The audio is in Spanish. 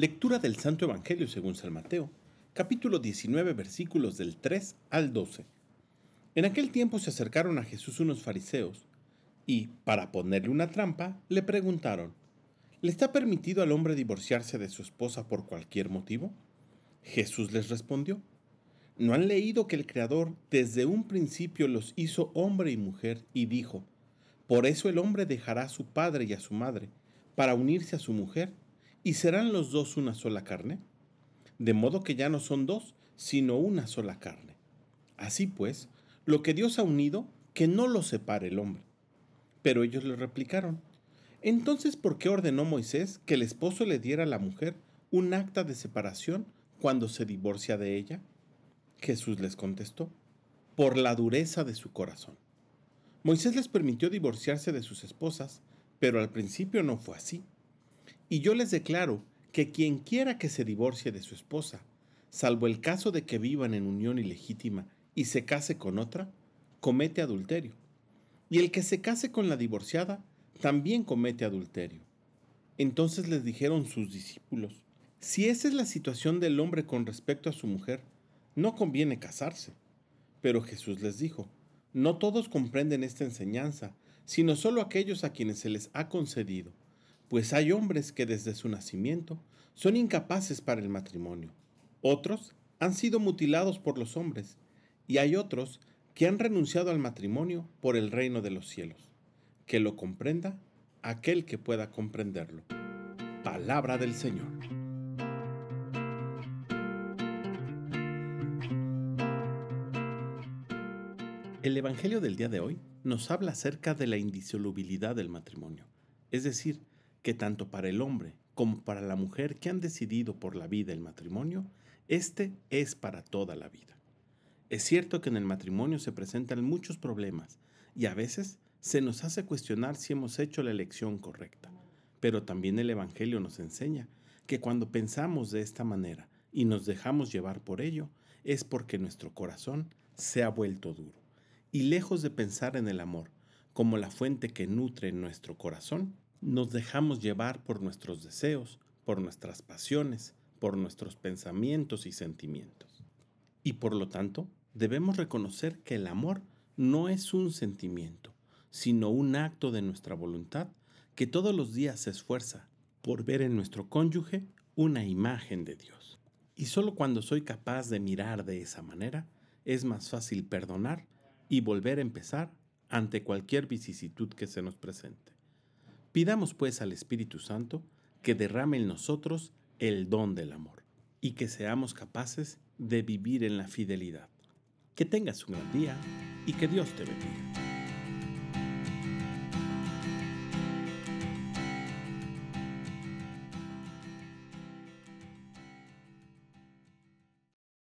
Lectura del Santo Evangelio según San Mateo, capítulo 19, versículos del 3 al 12. En aquel tiempo se acercaron a Jesús unos fariseos y, para ponerle una trampa, le preguntaron, ¿le está permitido al hombre divorciarse de su esposa por cualquier motivo? Jesús les respondió, ¿no han leído que el Creador desde un principio los hizo hombre y mujer y dijo, por eso el hombre dejará a su padre y a su madre para unirse a su mujer? ¿Y serán los dos una sola carne? De modo que ya no son dos, sino una sola carne. Así pues, lo que Dios ha unido, que no lo separe el hombre. Pero ellos le replicaron, entonces ¿por qué ordenó Moisés que el esposo le diera a la mujer un acta de separación cuando se divorcia de ella? Jesús les contestó, por la dureza de su corazón. Moisés les permitió divorciarse de sus esposas, pero al principio no fue así. Y yo les declaro que quien quiera que se divorcie de su esposa, salvo el caso de que vivan en unión ilegítima y se case con otra, comete adulterio. Y el que se case con la divorciada, también comete adulterio. Entonces les dijeron sus discípulos, si esa es la situación del hombre con respecto a su mujer, no conviene casarse. Pero Jesús les dijo, no todos comprenden esta enseñanza, sino solo aquellos a quienes se les ha concedido pues hay hombres que desde su nacimiento son incapaces para el matrimonio. Otros han sido mutilados por los hombres y hay otros que han renunciado al matrimonio por el reino de los cielos. Que lo comprenda aquel que pueda comprenderlo. Palabra del Señor. El Evangelio del día de hoy nos habla acerca de la indisolubilidad del matrimonio, es decir, que tanto para el hombre como para la mujer que han decidido por la vida el matrimonio, este es para toda la vida. Es cierto que en el matrimonio se presentan muchos problemas y a veces se nos hace cuestionar si hemos hecho la elección correcta, pero también el Evangelio nos enseña que cuando pensamos de esta manera y nos dejamos llevar por ello, es porque nuestro corazón se ha vuelto duro. Y lejos de pensar en el amor como la fuente que nutre nuestro corazón, nos dejamos llevar por nuestros deseos, por nuestras pasiones, por nuestros pensamientos y sentimientos. Y por lo tanto, debemos reconocer que el amor no es un sentimiento, sino un acto de nuestra voluntad que todos los días se esfuerza por ver en nuestro cónyuge una imagen de Dios. Y solo cuando soy capaz de mirar de esa manera, es más fácil perdonar y volver a empezar ante cualquier vicisitud que se nos presente. Pidamos pues al Espíritu Santo que derrame en nosotros el don del amor y que seamos capaces de vivir en la fidelidad. Que tengas un gran día y que Dios te bendiga.